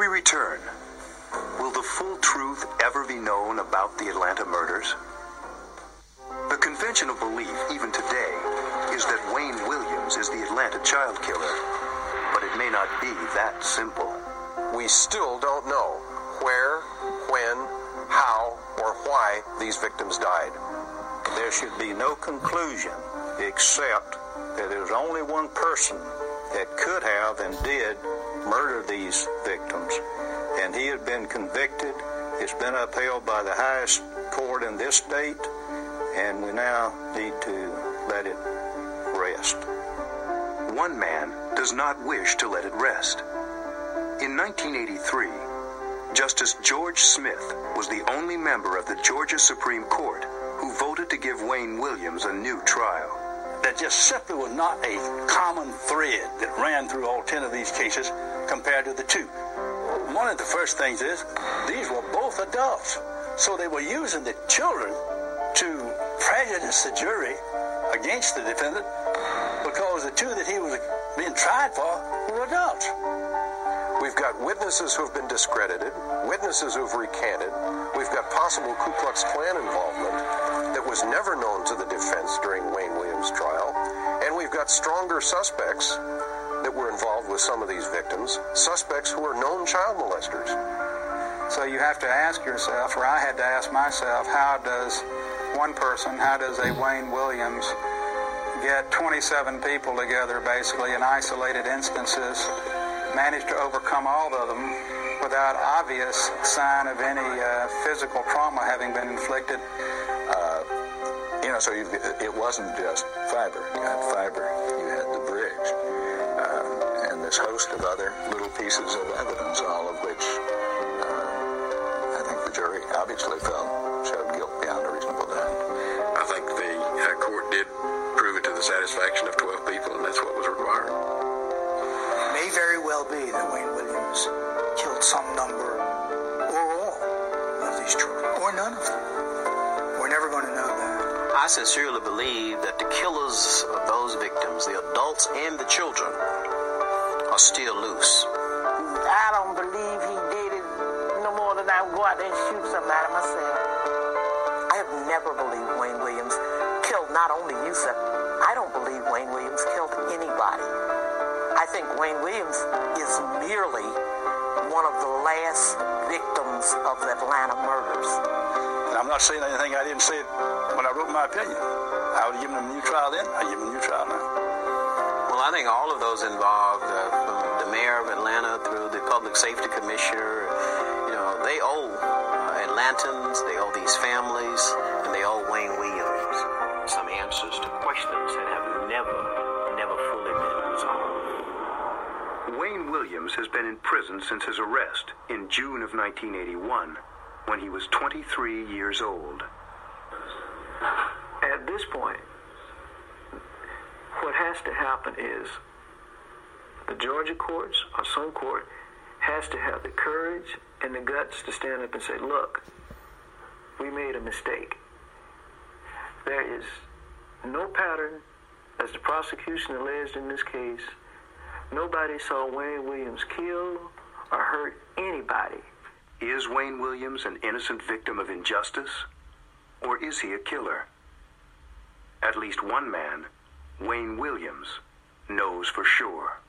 We return. Will the full truth ever be known about the Atlanta murders? The conventional belief, even today, is that Wayne Williams is the Atlanta child killer. But it may not be that simple. We still don't know where, when, how, or why these victims died. There should be no conclusion except that there was only one person that could have and did murder these victims. And he had been convicted. It's been upheld by the highest court in this state. And we now need to let it rest. One man does not wish to let it rest. In 1983, Justice George Smith was the only member of the Georgia Supreme Court who voted to give Wayne Williams a new trial. That just simply was not a common thread that ran through all 10 of these cases compared to the two. One of the first things is these were both adults. So they were using the children to prejudice the jury against the defendant because the two that he was being tried for were adults. We've got witnesses who've been discredited, witnesses who've recanted. We've got possible Ku Klux Klan involvement that was never known to the defense during Wayne Williams' trial. And we've got stronger suspects that were involved with some of these victims, suspects who are known child molesters. So you have to ask yourself, or I had to ask myself, how does one person, how does a Wayne Williams get 27 people together basically in isolated instances, manage to overcome all of them without obvious sign of any uh, physical trauma having been inflicted? Uh, you know, so you, it wasn't just fiber. You had fiber, you had the bridge, and this host of other little pieces of evidence, all of which uh, I think the jury obviously felt showed guilt beyond a reasonable doubt. I think the uh, court did prove it to the satisfaction of 12 people, and that's what was required. It may very well be that Wayne Williams killed some number or all of these children, or none of them. We're never going to know that. I sincerely believe that the killers of those victims, the adults and the children, are still loose. I don't believe he did it no more than I would go out there and shoot somebody myself. I have never believed Wayne Williams killed not only Yusuf, I don't believe Wayne Williams killed anybody. I think Wayne Williams is merely one of the last victims of the Atlanta murders. And I'm not saying anything I didn't say when I wrote my opinion. I would have given him a new trial then. I give him a new trial now. Well, I think all of those involved, Atlanta through the public safety commissioner, you know, they owe uh, Atlantans, they owe these families, and they owe Wayne Williams some answers to questions that have never, never fully been resolved. Wayne Williams has been in prison since his arrest in June of 1981 when he was 23 years old. At this point, what has to happen is the Georgia courts or some court has to have the courage and the guts to stand up and say, look, we made a mistake. There is no pattern, as the prosecution alleged in this case. Nobody saw Wayne Williams kill or hurt anybody. Is Wayne Williams an innocent victim of injustice? Or is he a killer? At least one man, Wayne Williams, knows for sure.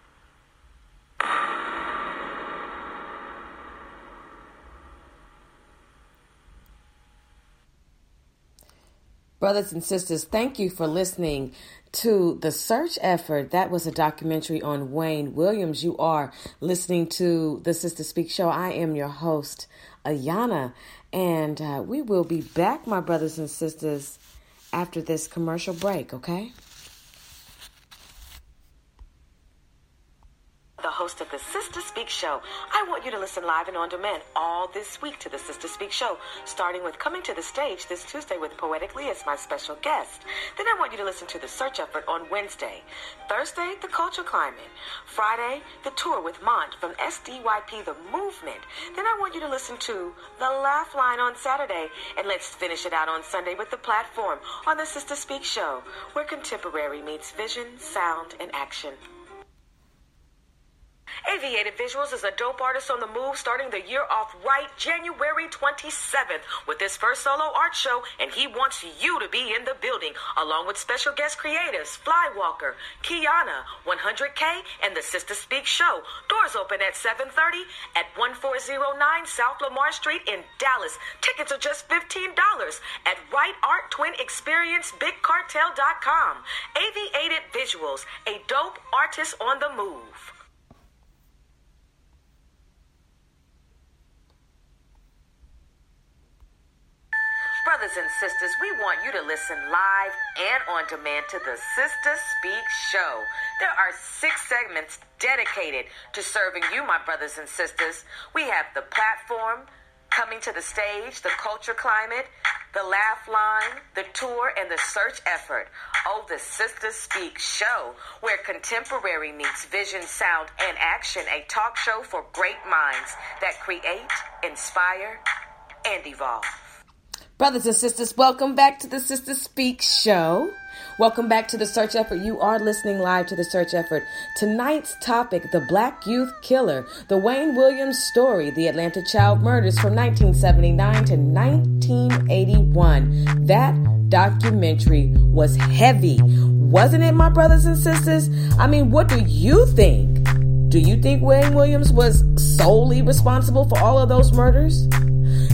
Brothers and sisters, thank you for listening to The Search Effort. That was a documentary on Wayne Williams. You are listening to the Sister Speak Show. I am your host, Ayanna, and uh, we will be back, my brothers and sisters, after this commercial break, okay? Host of the Sister Speak Show. I want you to listen live and on demand all this week to the Sister Speak Show, starting with coming to the stage this Tuesday with Poetically as my special guest. Then I want you to listen to the search effort on Wednesday. Thursday, the culture climate. Friday, the tour with Mont from SDYP The Movement. Then I want you to listen to The Laugh Line on Saturday. And let's finish it out on Sunday with the platform on the Sister Speak Show, where contemporary meets vision, sound, and action. Aviated Visuals is a dope artist on the move starting the year off right January 27th with his first solo art show, and he wants you to be in the building along with special guest creatives Flywalker, Kiana, 100K, and the Sister Speak Show. Doors open at 7:30 at 1409 South Lamar Street in Dallas. Tickets are just $15 at Right Art Twin Experience BigCartel.com. Aviated Visuals, a dope artist on the move. Brothers and sisters, we want you to listen live and on demand to the Sister Speak Show. There are six segments dedicated to serving you, my brothers and sisters. We have the platform, coming to the stage, the culture climate, the laugh line, the tour, and the search effort. Oh, the Sister Speak Show, where contemporary meets vision, sound, and action. A talk show for great minds that create, inspire, and evolve. Brothers and sisters, welcome back to the Sister Speak Show. Welcome back to the search effort. You are listening live to the search effort. Tonight's topic the Black Youth Killer, the Wayne Williams story, the Atlanta child murders from 1979 to 1981. That documentary was heavy, wasn't it, my brothers and sisters? I mean, what do you think? Do you think Wayne Williams was solely responsible for all of those murders?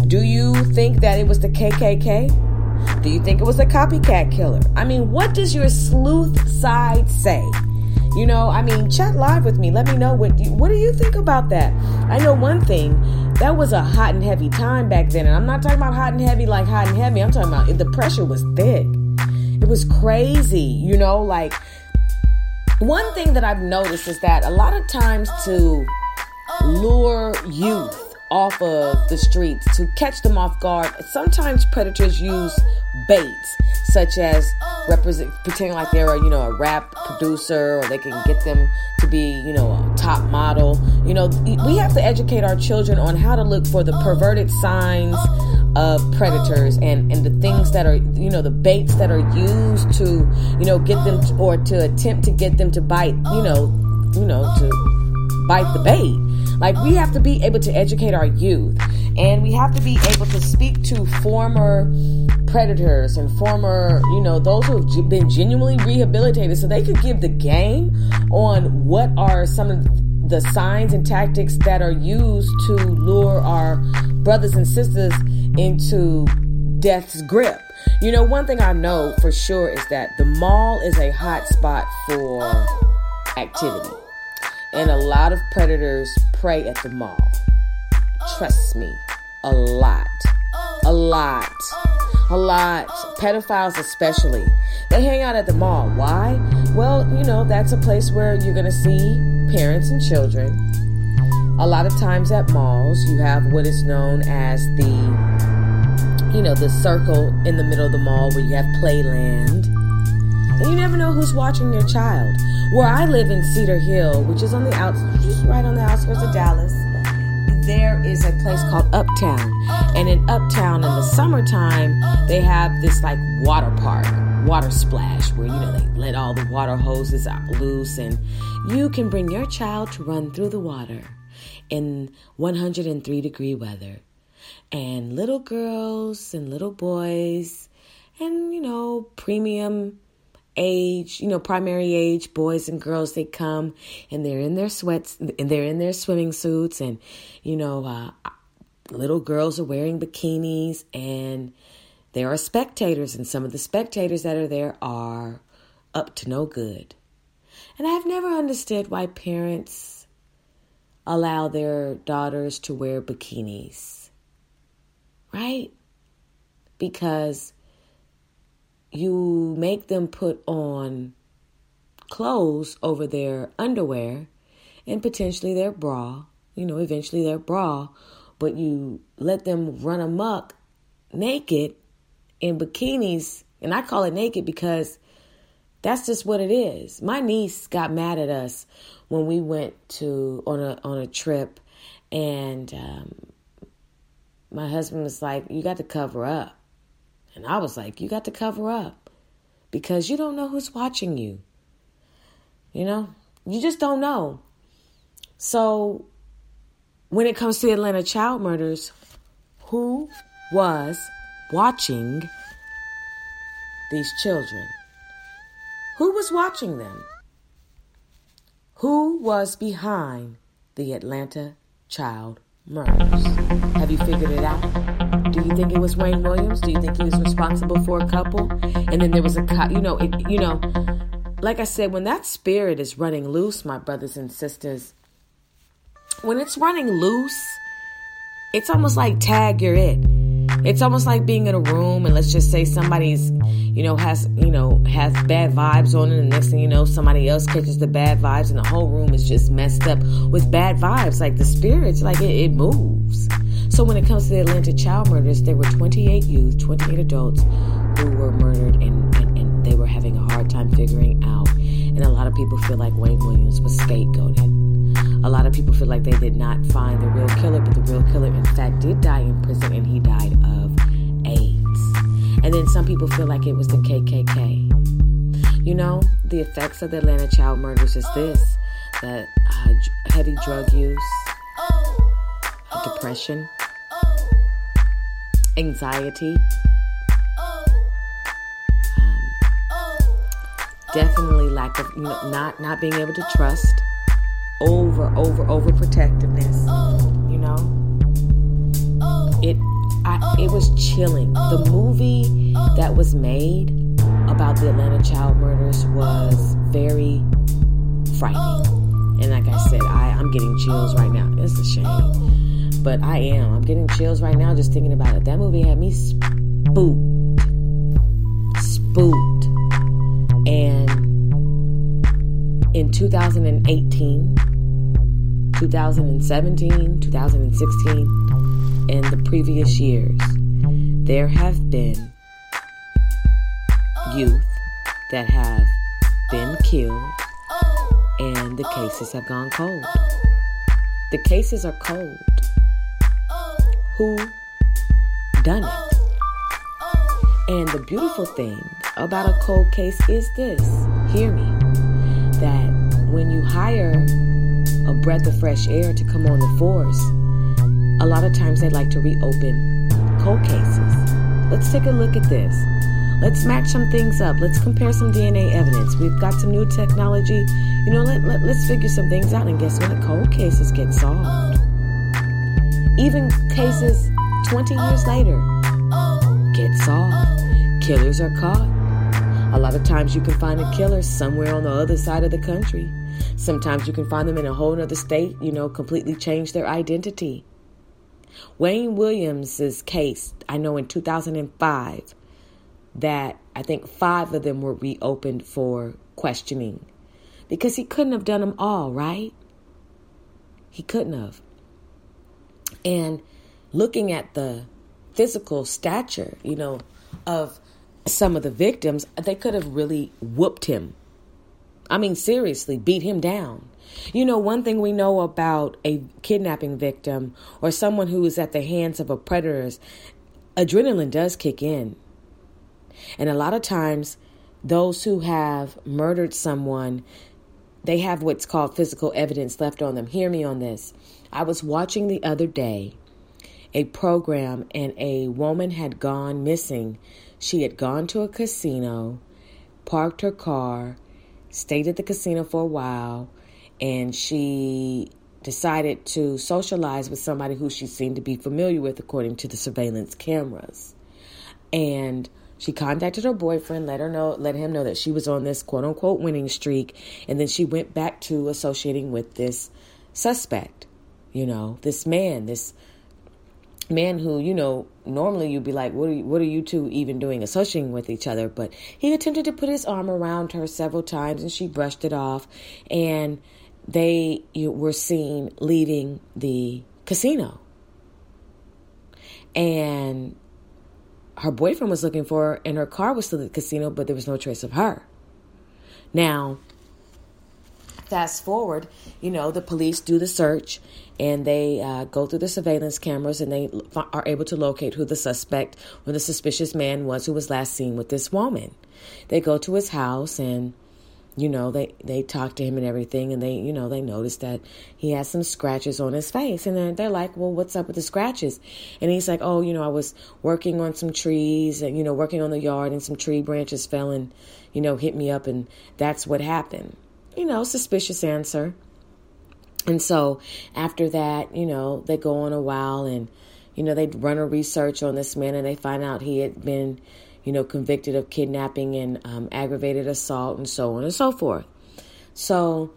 Do you think that it was the KKK? Do you think it was a copycat killer? I mean, what does your sleuth side say? You know, I mean, chat live with me. Let me know what you, what do you think about that? I know one thing. That was a hot and heavy time back then, and I'm not talking about hot and heavy like hot and heavy. I'm talking about the pressure was thick. It was crazy, you know, like one thing that I've noticed is that a lot of times to lure youth off of the streets to catch them off guard. Sometimes predators use baits, such as represent pretending like they're a, you know a rap producer, or they can get them to be you know a top model. You know, we have to educate our children on how to look for the perverted signs of predators and and the things that are you know the baits that are used to you know get them to, or to attempt to get them to bite you know you know to bite the bait like, we have to be able to educate our youth, and we have to be able to speak to former predators and former, you know, those who have been genuinely rehabilitated so they could give the game on what are some of the signs and tactics that are used to lure our brothers and sisters into death's grip. You know, one thing I know for sure is that the mall is a hot spot for activity. And a lot of predators prey at the mall. Trust me, a lot. A lot. A lot. Pedophiles, especially. They hang out at the mall. Why? Well, you know, that's a place where you're going to see parents and children. A lot of times at malls, you have what is known as the, you know, the circle in the middle of the mall where you have playland. And you never know who's watching your child. Where I live in Cedar Hill, which is on the outs, just right on the outskirts of Dallas, there is a place called Uptown. And in Uptown in the summertime, they have this like water park, water splash, where you know they let all the water hoses out loose and you can bring your child to run through the water in 103 degree weather. And little girls and little boys and you know, premium age, you know, primary age boys and girls, they come and they're in their sweats and they're in their swimming suits, and you know, uh, little girls are wearing bikinis, and there are spectators, and some of the spectators that are there are up to no good. And I've never understood why parents allow their daughters to wear bikinis, right? Because you make them put on clothes over their underwear and potentially their bra, you know, eventually their bra, but you let them run amok naked in bikinis, and I call it naked because that's just what it is. My niece got mad at us when we went to on a on a trip, and um, my husband was like, "You got to cover up," and I was like, "You got to cover up because you don't know who's watching you. You know, you just don't know." So, when it comes to the Atlanta child murders, who was watching these children? Who was watching them? Who was behind the Atlanta child murders? Have you figured it out? You think it was Wayne Williams? Do you think he was responsible for a couple? And then there was a, you know, it, you know, like I said, when that spirit is running loose, my brothers and sisters, when it's running loose, it's almost like tag you're it. It's almost like being in a room and let's just say somebody's, you know, has, you know, has bad vibes on it and next thing you know, somebody else catches the bad vibes and the whole room is just messed up with bad vibes. Like the spirits, like it, it moves. So when it comes to the Atlanta child murders, there were 28 youth, 28 adults who were murdered and, and, and they were having a hard time figuring out. And a lot of people feel like Wayne Williams was scapegoated. A lot of people feel like they did not find the real killer, but the real killer, in fact, did die in prison and he died of AIDS. And then some people feel like it was the KKK. You know, the effects of the Atlanta child murders is this that uh, heavy drug use, depression, anxiety, um, definitely lack of you know, not not being able to trust over, over, over protectiveness. You know, it, I, it was chilling. The movie that was made about the Atlanta child murders was very frightening. And like I said, I, I'm getting chills right now. It's a shame. But I am. I'm getting chills right now just thinking about it. That movie had me spooked. Spooked. And in 2018, 2017, 2016, and the previous years, there have been youth that have been killed and the cases have gone cold. The cases are cold. Who done it? And the beautiful thing about a cold case is this hear me that when you hire a breath of fresh air to come on the force, a lot of times they like to reopen cold cases. Let's take a look at this. Let's match some things up. Let's compare some DNA evidence. We've got some new technology. You know, let, let, let's figure some things out. And guess what? Cold cases get solved. Even cases 20 years later get solved. Killers are caught. A lot of times you can find a killer somewhere on the other side of the country. Sometimes you can find them in a whole other state, you know, completely change their identity. Wayne Williams's case, I know in 2005, that I think five of them were reopened for questioning because he couldn't have done them all, right? He couldn't have. And looking at the physical stature, you know, of some of the victims, they could have really whooped him I mean, seriously, beat him down. You know, one thing we know about a kidnapping victim or someone who is at the hands of a predator is adrenaline does kick in. And a lot of times, those who have murdered someone, they have what's called physical evidence left on them. Hear me on this. I was watching the other day a program, and a woman had gone missing. She had gone to a casino, parked her car, stayed at the casino for a while, and she decided to socialize with somebody who she seemed to be familiar with according to the surveillance cameras. And she contacted her boyfriend, let her know, let him know that she was on this quote unquote winning streak, and then she went back to associating with this suspect, you know, this man, this man who, you know, normally you'd be like, what are you, what are you two even doing associating with each other? But he attempted to put his arm around her several times and she brushed it off. And they were seen leaving the casino. And her boyfriend was looking for her, and her car was still at the casino, but there was no trace of her. Now, fast forward, you know, the police do the search and they uh, go through the surveillance cameras and they are able to locate who the suspect or the suspicious man was who was last seen with this woman. They go to his house and you know they they talk to him and everything and they you know they notice that he has some scratches on his face and they're like well what's up with the scratches? And he's like oh you know i was working on some trees and you know working on the yard and some tree branches fell and you know hit me up and that's what happened. You know suspicious answer and so after that you know they go on a while and you know they run a research on this man and they find out he had been you know, convicted of kidnapping and um, aggravated assault and so on and so forth. So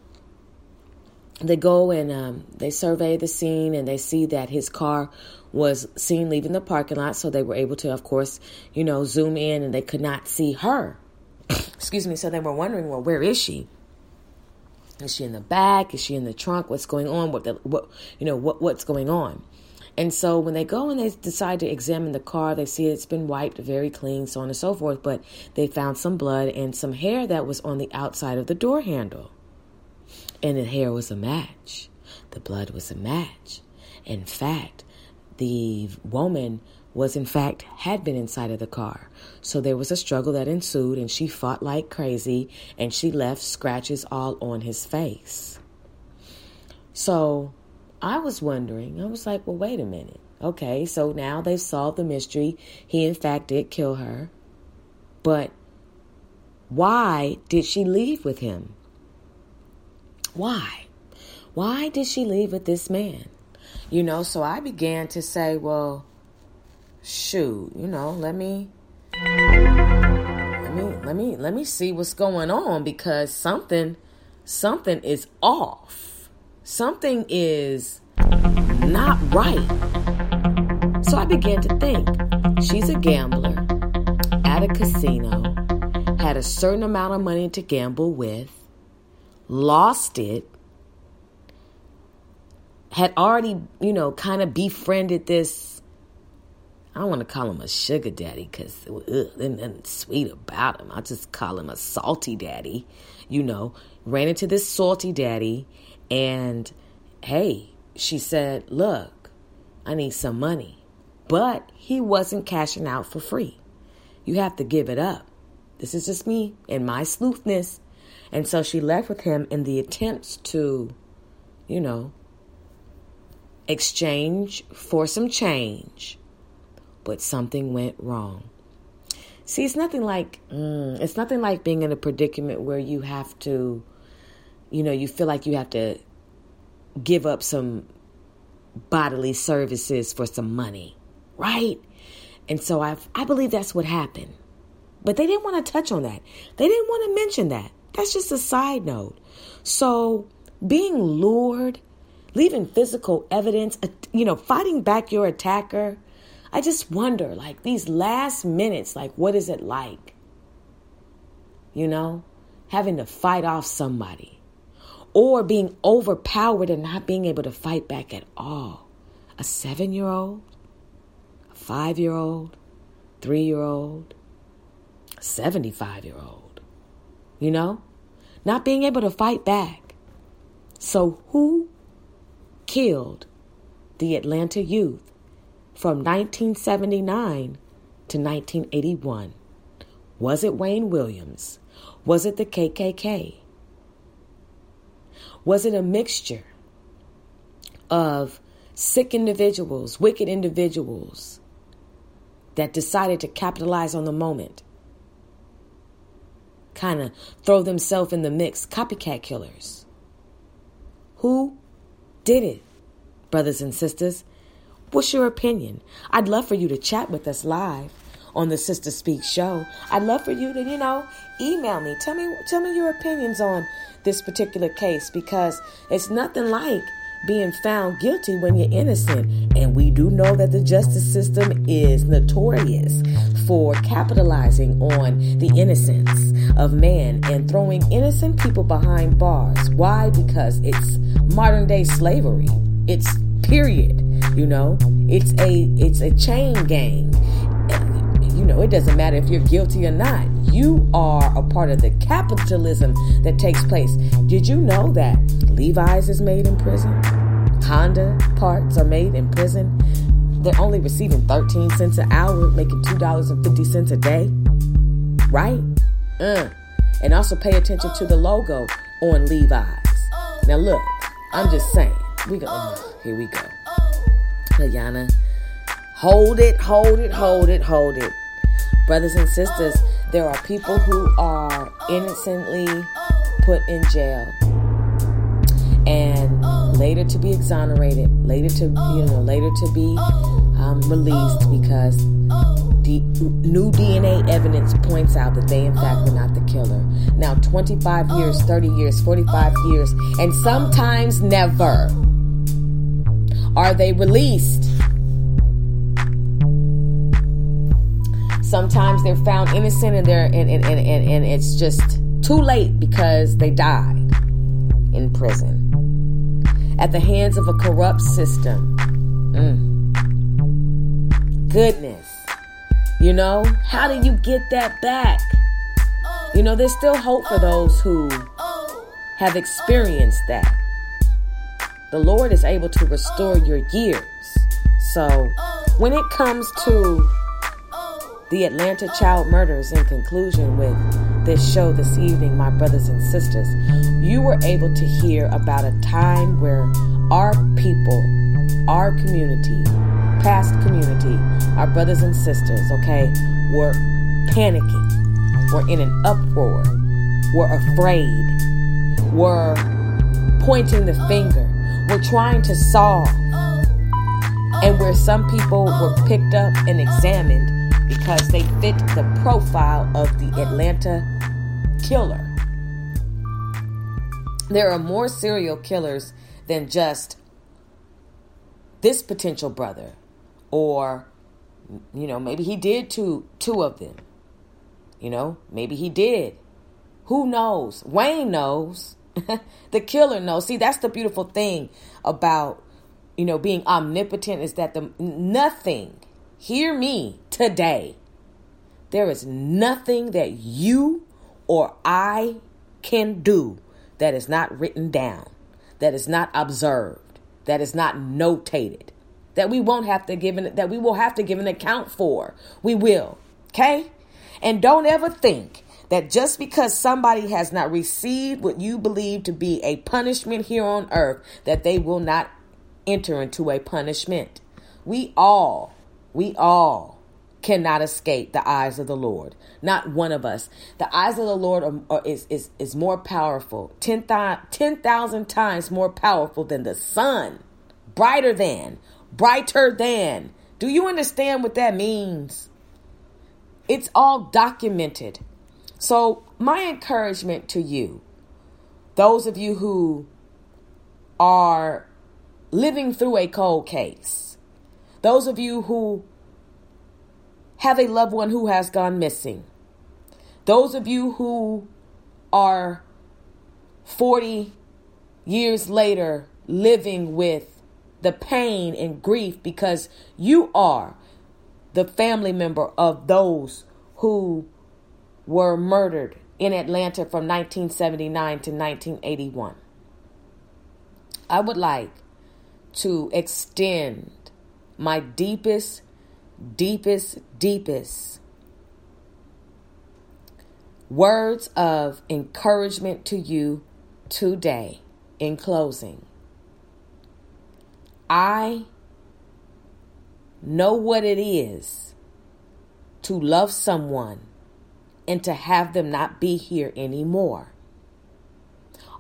they go and um, they survey the scene and they see that his car was seen leaving the parking lot. So they were able to, of course, you know, zoom in and they could not see her. Excuse me. So they were wondering, well, where is she? Is she in the back? Is she in the trunk? What's going on? What the, what you know what what's going on? And so when they go and they decide to examine the car, they see it's been wiped very clean, so on and so forth. But they found some blood and some hair that was on the outside of the door handle. And the hair was a match. The blood was a match. In fact, the woman was in fact had been inside of the car. So there was a struggle that ensued and she fought like crazy and she left scratches all on his face. So I was wondering, I was like, well, wait a minute. Okay, so now they've solved the mystery. He, in fact, did kill her. But why did she leave with him? Why? Why did she leave with this man? You know, so I began to say, well, shoot, you know, let me let me let me let me see what's going on because something something is off something is not right. So I began to think she's a gambler at a casino, had a certain amount of money to gamble with, lost it, had already, you know, kind of befriended this. I don't want to call him a sugar daddy because there's nothing sweet about him. I just call him a salty daddy, you know. Ran into this salty daddy and hey, she said, Look, I need some money. But he wasn't cashing out for free. You have to give it up. This is just me and my sleuthness. And so she left with him in the attempts to, you know, exchange for some change. But something went wrong. See, it's nothing like mm, it's nothing like being in a predicament where you have to you know, you feel like you have to give up some bodily services for some money, right? And so I I believe that's what happened. But they didn't want to touch on that. They didn't want to mention that. That's just a side note. So being lured, leaving physical evidence, uh, you know, fighting back your attacker, I just wonder like these last minutes like what is it like? You know, having to fight off somebody or being overpowered and not being able to fight back at all. A seven year old, a five year old, three year old, 75 year old, you know, not being able to fight back. So, who killed the Atlanta youth from 1979 to 1981? Was it Wayne Williams? Was it the KKK? Was it a mixture of sick individuals, wicked individuals that decided to capitalize on the moment? Kind of throw themselves in the mix, copycat killers. Who did it, brothers and sisters? What's your opinion? I'd love for you to chat with us live on the Sister Speak show. I'd love for you to, you know, email me. Tell me tell me your opinions on this particular case because it's nothing like being found guilty when you're innocent. And we do know that the justice system is notorious for capitalizing on the innocence of man and throwing innocent people behind bars. Why? Because it's modern day slavery. It's period. You know, it's a it's a chain gang. You know, it doesn't matter if you're guilty or not. You are a part of the capitalism that takes place. Did you know that Levi's is made in prison? Honda parts are made in prison. They're only receiving 13 cents an hour, making $2.50 a day. Right? Uh. And also pay attention to the logo on Levi's. Now look, I'm just saying. We go. Oh, here we go. Ayanna, hold it, hold it, hold it, hold it. Brothers and sisters, there are people who are innocently put in jail and later to be exonerated, later to you know later to be um, released because the new DNA evidence points out that they in fact were not the killer. Now 25 years, 30 years, 45 years, and sometimes never are they released. Sometimes they're found innocent and they're and, and, and, and, and it's just too late because they died in prison at the hands of a corrupt system. Mm. Goodness. You know, how do you get that back? You know, there's still hope for those who have experienced that. The Lord is able to restore your years. So, when it comes to the Atlanta child murders in conclusion with this show this evening, my brothers and sisters, you were able to hear about a time where our people, our community, past community, our brothers and sisters, okay, were panicking, were in an uproar, were afraid, were pointing the finger, were trying to solve, and where some people were picked up and examined because they fit the profile of the Atlanta killer. There are more serial killers than just this potential brother or you know maybe he did two two of them. You know maybe he did. Who knows? Wayne knows the killer knows see that's the beautiful thing about you know being omnipotent is that the nothing hear me today. There is nothing that you or I can do that is not written down, that is not observed, that is not notated, that we won't have to give an, that we will have to give an account for. We will. Okay? And don't ever think that just because somebody has not received what you believe to be a punishment here on earth, that they will not enter into a punishment. We all we all cannot escape the eyes of the Lord. Not one of us. The eyes of the Lord are, are, is, is, is more powerful, 10,000 10, times more powerful than the sun, brighter than, brighter than. Do you understand what that means? It's all documented. So, my encouragement to you, those of you who are living through a cold case, those of you who have a loved one who has gone missing. Those of you who are 40 years later living with the pain and grief because you are the family member of those who were murdered in Atlanta from 1979 to 1981. I would like to extend my deepest, deepest, deepest words of encouragement to you today in closing. I know what it is to love someone and to have them not be here anymore.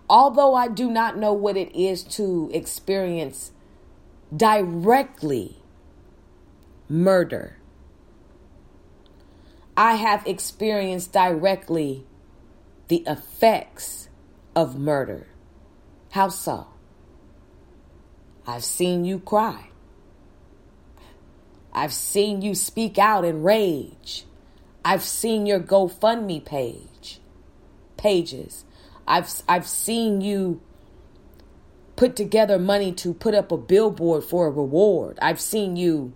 Although I do not know what it is to experience directly murder. I have experienced directly the effects of murder. How so? I've seen you cry. I've seen you speak out in rage. I've seen your GoFundMe page. pages. I've I've seen you put together money to put up a billboard for a reward. I've seen you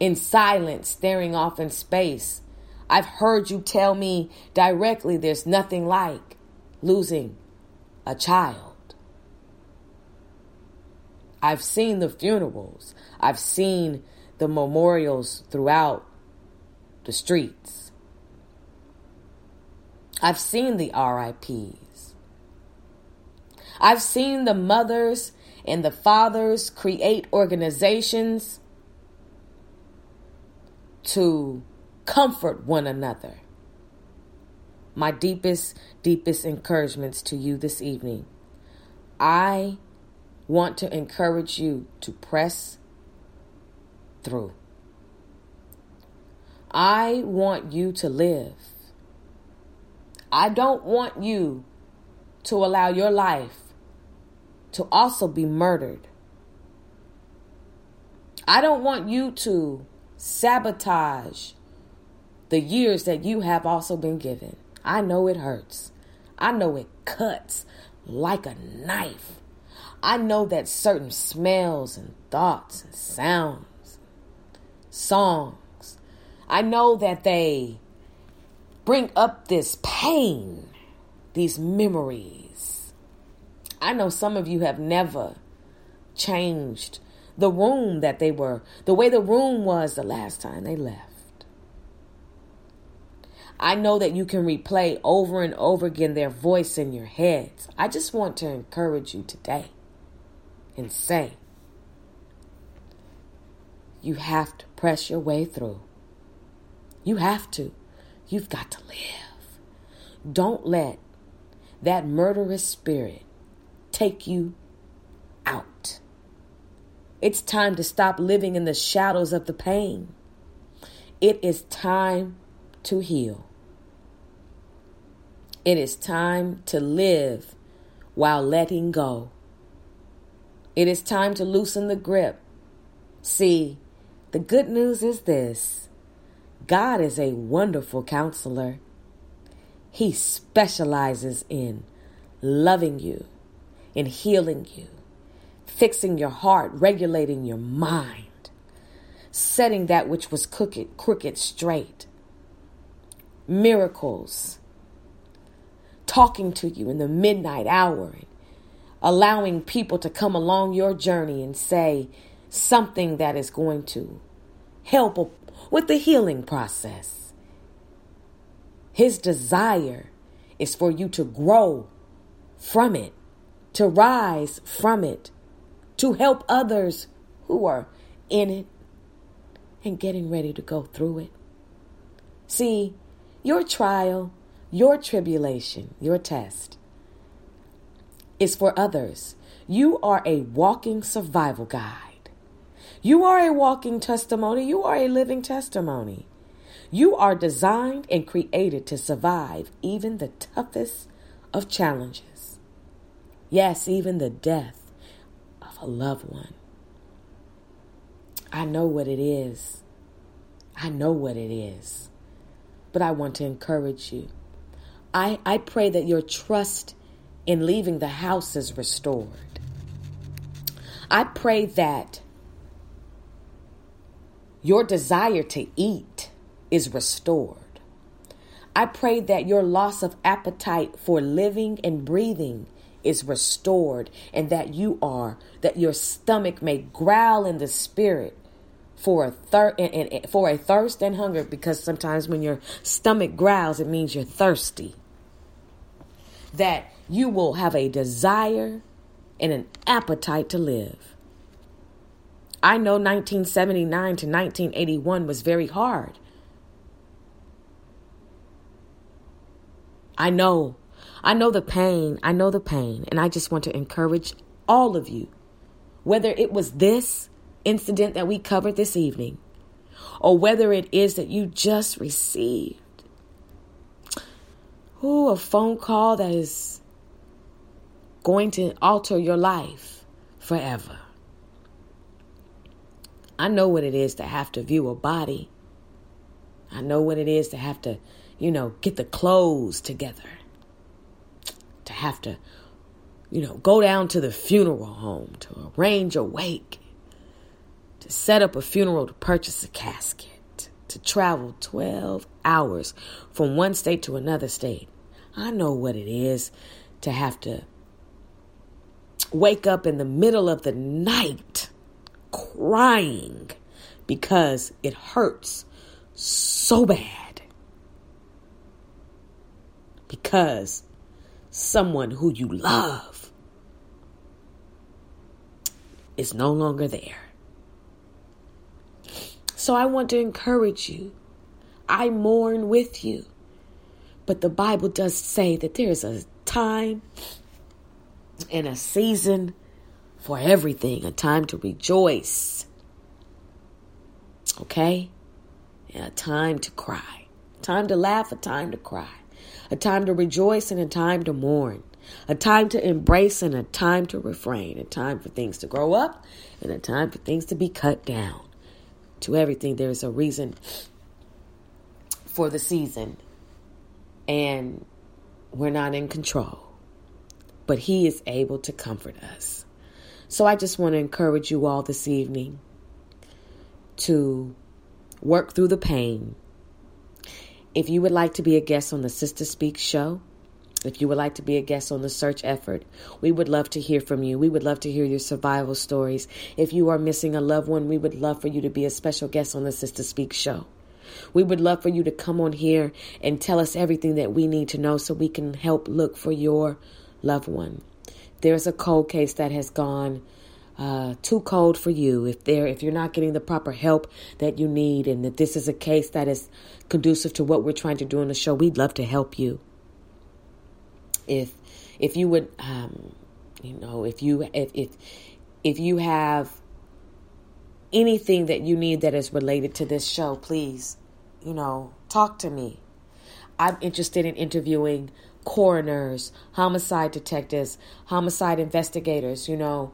in silence staring off in space. I've heard you tell me directly there's nothing like losing a child. I've seen the funerals. I've seen the memorials throughout the streets. I've seen the RIPs. I've seen the mothers and the fathers create organizations to comfort one another. My deepest, deepest encouragements to you this evening. I want to encourage you to press through. I want you to live. I don't want you to allow your life to also be murdered. I don't want you to sabotage the years that you have also been given. I know it hurts. I know it cuts like a knife. I know that certain smells and thoughts and sounds, songs, I know that they bring up this pain, these memories. I know some of you have never changed the room that they were, the way the room was the last time they left. I know that you can replay over and over again their voice in your heads. I just want to encourage you today and say, you have to press your way through. You have to. You've got to live. Don't let that murderous spirit take you out. It's time to stop living in the shadows of the pain. It is time to heal. It is time to live while letting go. It is time to loosen the grip. See, the good news is this God is a wonderful counselor. He specializes in loving you, in healing you, fixing your heart, regulating your mind, setting that which was crooked, crooked straight. Miracles, talking to you in the midnight hour, allowing people to come along your journey and say something that is going to help with the healing process. His desire is for you to grow from it, to rise from it, to help others who are in it and getting ready to go through it. See, your trial, your tribulation, your test is for others. You are a walking survival guide. You are a walking testimony. You are a living testimony. You are designed and created to survive even the toughest of challenges. Yes, even the death of a loved one. I know what it is. I know what it is. But I want to encourage you. I, I pray that your trust in leaving the house is restored. I pray that your desire to eat is restored. I pray that your loss of appetite for living and breathing is restored and that you are that your stomach may growl in the spirit for a thir- and, and, for a thirst and hunger because sometimes when your stomach growls it means you're thirsty that you will have a desire and an appetite to live. I know 1979 to 1981 was very hard. I know. I know the pain. I know the pain. And I just want to encourage all of you, whether it was this incident that we covered this evening, or whether it is that you just received ooh, a phone call that is going to alter your life forever. I know what it is to have to view a body. I know what it is to have to you know, get the clothes together, to have to, you know, go down to the funeral home to arrange a wake, to set up a funeral, to purchase a casket, to travel 12 hours from one state to another state. I know what it is to have to wake up in the middle of the night crying because it hurts so bad. Because someone who you love is no longer there. So I want to encourage you. I mourn with you. But the Bible does say that there is a time and a season for everything, a time to rejoice. Okay? And a time to cry. Time to laugh, a time to cry. A time to rejoice and a time to mourn. A time to embrace and a time to refrain. A time for things to grow up and a time for things to be cut down. To everything, there is a reason for the season. And we're not in control. But He is able to comfort us. So I just want to encourage you all this evening to work through the pain. If you would like to be a guest on the Sister Speak show, if you would like to be a guest on the search effort, we would love to hear from you. We would love to hear your survival stories. If you are missing a loved one, we would love for you to be a special guest on the Sister Speak show. We would love for you to come on here and tell us everything that we need to know so we can help look for your loved one there's a cold case that has gone uh, too cold for you, if there if you're not getting the proper help that you need, and that this is a case that is conducive to what we're trying to do on the show, we'd love to help you. If if you would, um, you know, if you if if if you have anything that you need that is related to this show, please, you know, talk to me. I'm interested in interviewing coroners, homicide detectives, homicide investigators, you know,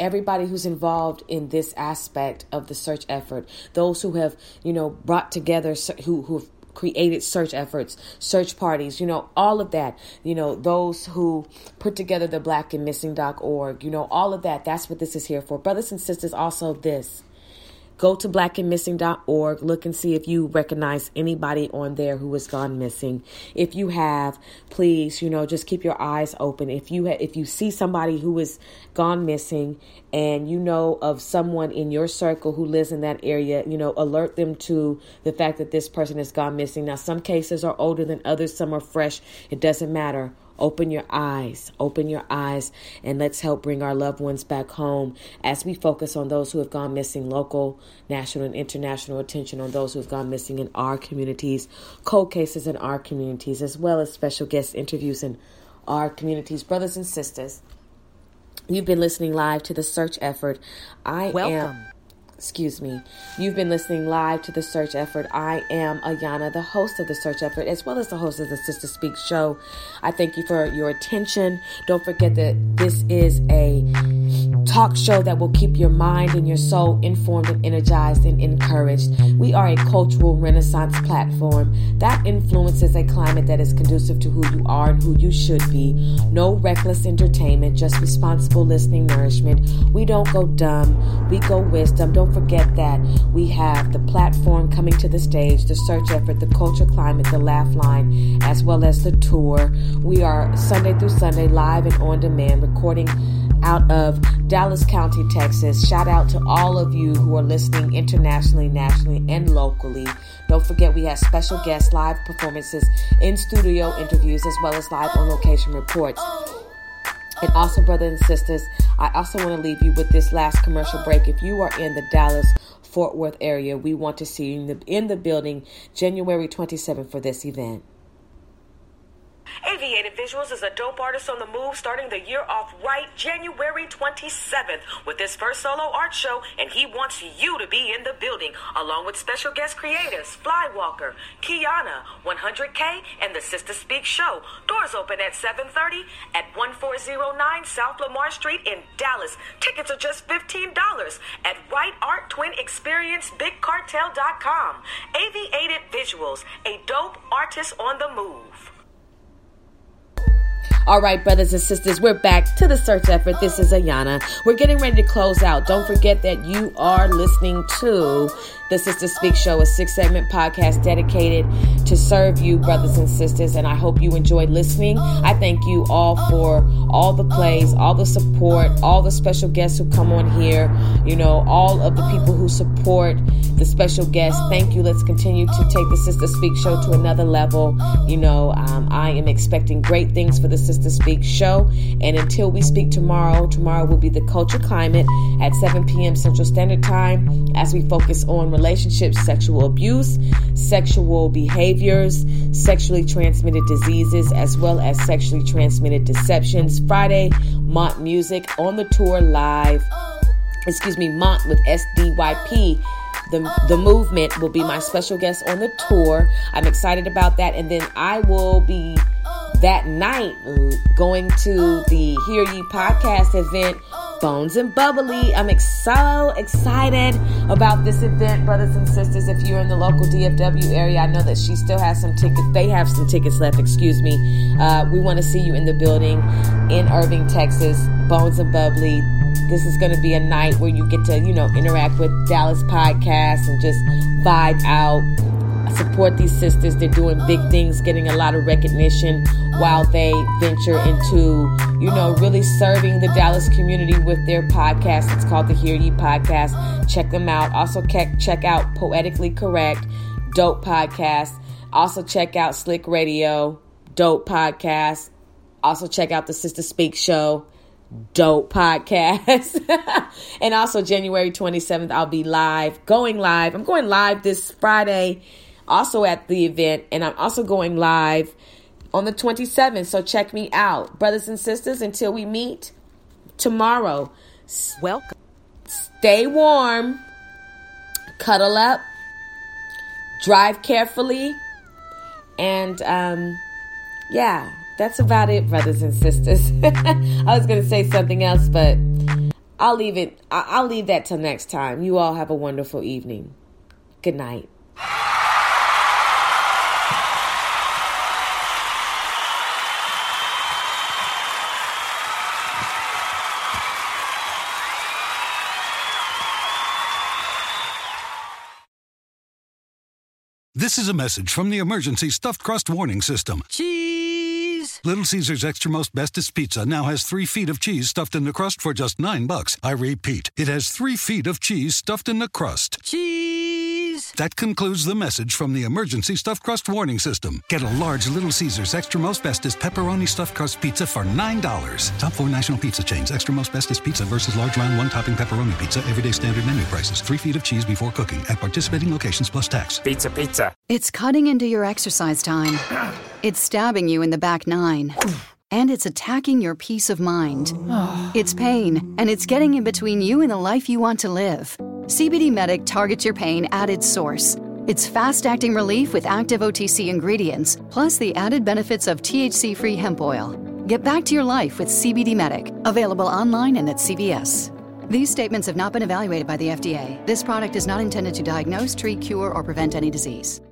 everybody who's involved in this aspect of the search effort, those who have, you know, brought together, who, who've created search efforts, search parties, you know, all of that, you know, those who put together the blackandmissing.org, you know, all of that. That's what this is here for. Brothers and sisters, also this. Go to blackandmissing.org. Look and see if you recognize anybody on there who has gone missing. If you have, please, you know, just keep your eyes open. If you ha- if you see somebody who has gone missing and you know of someone in your circle who lives in that area, you know, alert them to the fact that this person has gone missing. Now, some cases are older than others, some are fresh. It doesn't matter Open your eyes, open your eyes, and let's help bring our loved ones back home as we focus on those who have gone missing, local, national, and international attention on those who have gone missing in our communities, cold cases in our communities, as well as special guest interviews in our communities. Brothers and sisters, you've been listening live to the search effort. I Welcome. am excuse me. You've been listening live to the search effort. I am Ayanna, the host of the search effort, as well as the host of the Sister Speak show. I thank you for your attention. Don't forget that this is a talk show that will keep your mind and your soul informed and energized and encouraged. We are a cultural renaissance platform that influences a climate that is conducive to who you are and who you should be. No reckless entertainment, just responsible listening nourishment. We don't go dumb, we go wisdom. Don't don't forget that we have the platform coming to the stage, the search effort, the culture climate, the laugh line, as well as the tour. We are Sunday through Sunday live and on demand, recording out of Dallas County, Texas. Shout out to all of you who are listening internationally, nationally, and locally. Don't forget we have special guests, live performances, in studio interviews, as well as live on location reports. And also, brothers and sisters, I also want to leave you with this last commercial break. If you are in the Dallas Fort Worth area, we want to see you in the, in the building January 27th for this event. Aviator Visuals is a dope artist on the move starting the year off right January 27th with his first solo art show, and he wants you to be in the building along with special guest creators Flywalker, Kiana, 100K, and the Sister Speak Show. Doors open at 7:30 at 1409 South Lamar Street in Dallas. Tickets are just $15 at Right Art Twin Experience BigCartel.com. Aviator Visuals, a dope artist on the move. All right, brothers and sisters, we're back to the search effort. This is Ayanna. We're getting ready to close out. Don't forget that you are listening to the Sister Speak Show, a six segment podcast dedicated to serve you, brothers and sisters. And I hope you enjoyed listening. I thank you all for all the plays, all the support, all the special guests who come on here, you know, all of the people who support the special guests. Thank you. Let's continue to take the Sister Speak Show to another level. You know, um, I am expecting great things for the Sister Speak Show. And until we speak tomorrow, tomorrow will be the culture climate at 7 p.m. Central Standard Time as we focus on relationships, sexual abuse, sexual behaviors, sexually transmitted diseases, as well as sexually transmitted deceptions. Friday, Mont Music on the tour live. Excuse me, Mont with SDYP. The, the movement will be my special guest on the tour. I'm excited about that. And then I will be that night going to the Hear Ye podcast event Bones and Bubbly. I'm ex- so excited about this event, brothers and sisters. If you're in the local DFW area, I know that she still has some tickets. They have some tickets left, excuse me. Uh, we want to see you in the building in Irving, Texas. Bones and Bubbly. This is going to be a night where you get to, you know, interact with Dallas podcasts and just vibe out support these sisters. They're doing big oh. things, getting a lot of recognition while oh. they venture into, you know, really serving the Dallas community with their podcast. It's called the Hear Ye Podcast. Check them out. Also, check out Poetically Correct, dope podcast. Also, check out Slick Radio, dope podcast. Also, check out the Sister Speak Show dope podcast. and also January 27th, I'll be live, going live. I'm going live this Friday also at the event, and I'm also going live on the 27th. So check me out, brothers and sisters. Until we meet tomorrow, welcome. Stay warm, cuddle up, drive carefully, and um, yeah, that's about it, brothers and sisters. I was going to say something else, but I'll leave it. I'll leave that till next time. You all have a wonderful evening. Good night. This is a message from the emergency stuffed crust warning system. Cheese! Little Caesars Extra Most Bestest Pizza now has three feet of cheese stuffed in the crust for just nine bucks. I repeat, it has three feet of cheese stuffed in the crust. Cheese! That concludes the message from the emergency stuffed crust warning system. Get a large Little Caesars Extra Most Bestest pepperoni stuffed crust pizza for $9. Top four national pizza chains. Extra Most Bestest Pizza versus large round one topping pepperoni pizza. Everyday standard menu prices. Three feet of cheese before cooking at participating locations plus tax. Pizza, pizza. It's cutting into your exercise time. It's stabbing you in the back nine. And it's attacking your peace of mind. It's pain, and it's getting in between you and the life you want to live. CBD Medic targets your pain at its source. It's fast acting relief with active OTC ingredients, plus the added benefits of THC free hemp oil. Get back to your life with CBD Medic, available online and at CVS. These statements have not been evaluated by the FDA. This product is not intended to diagnose, treat, cure, or prevent any disease.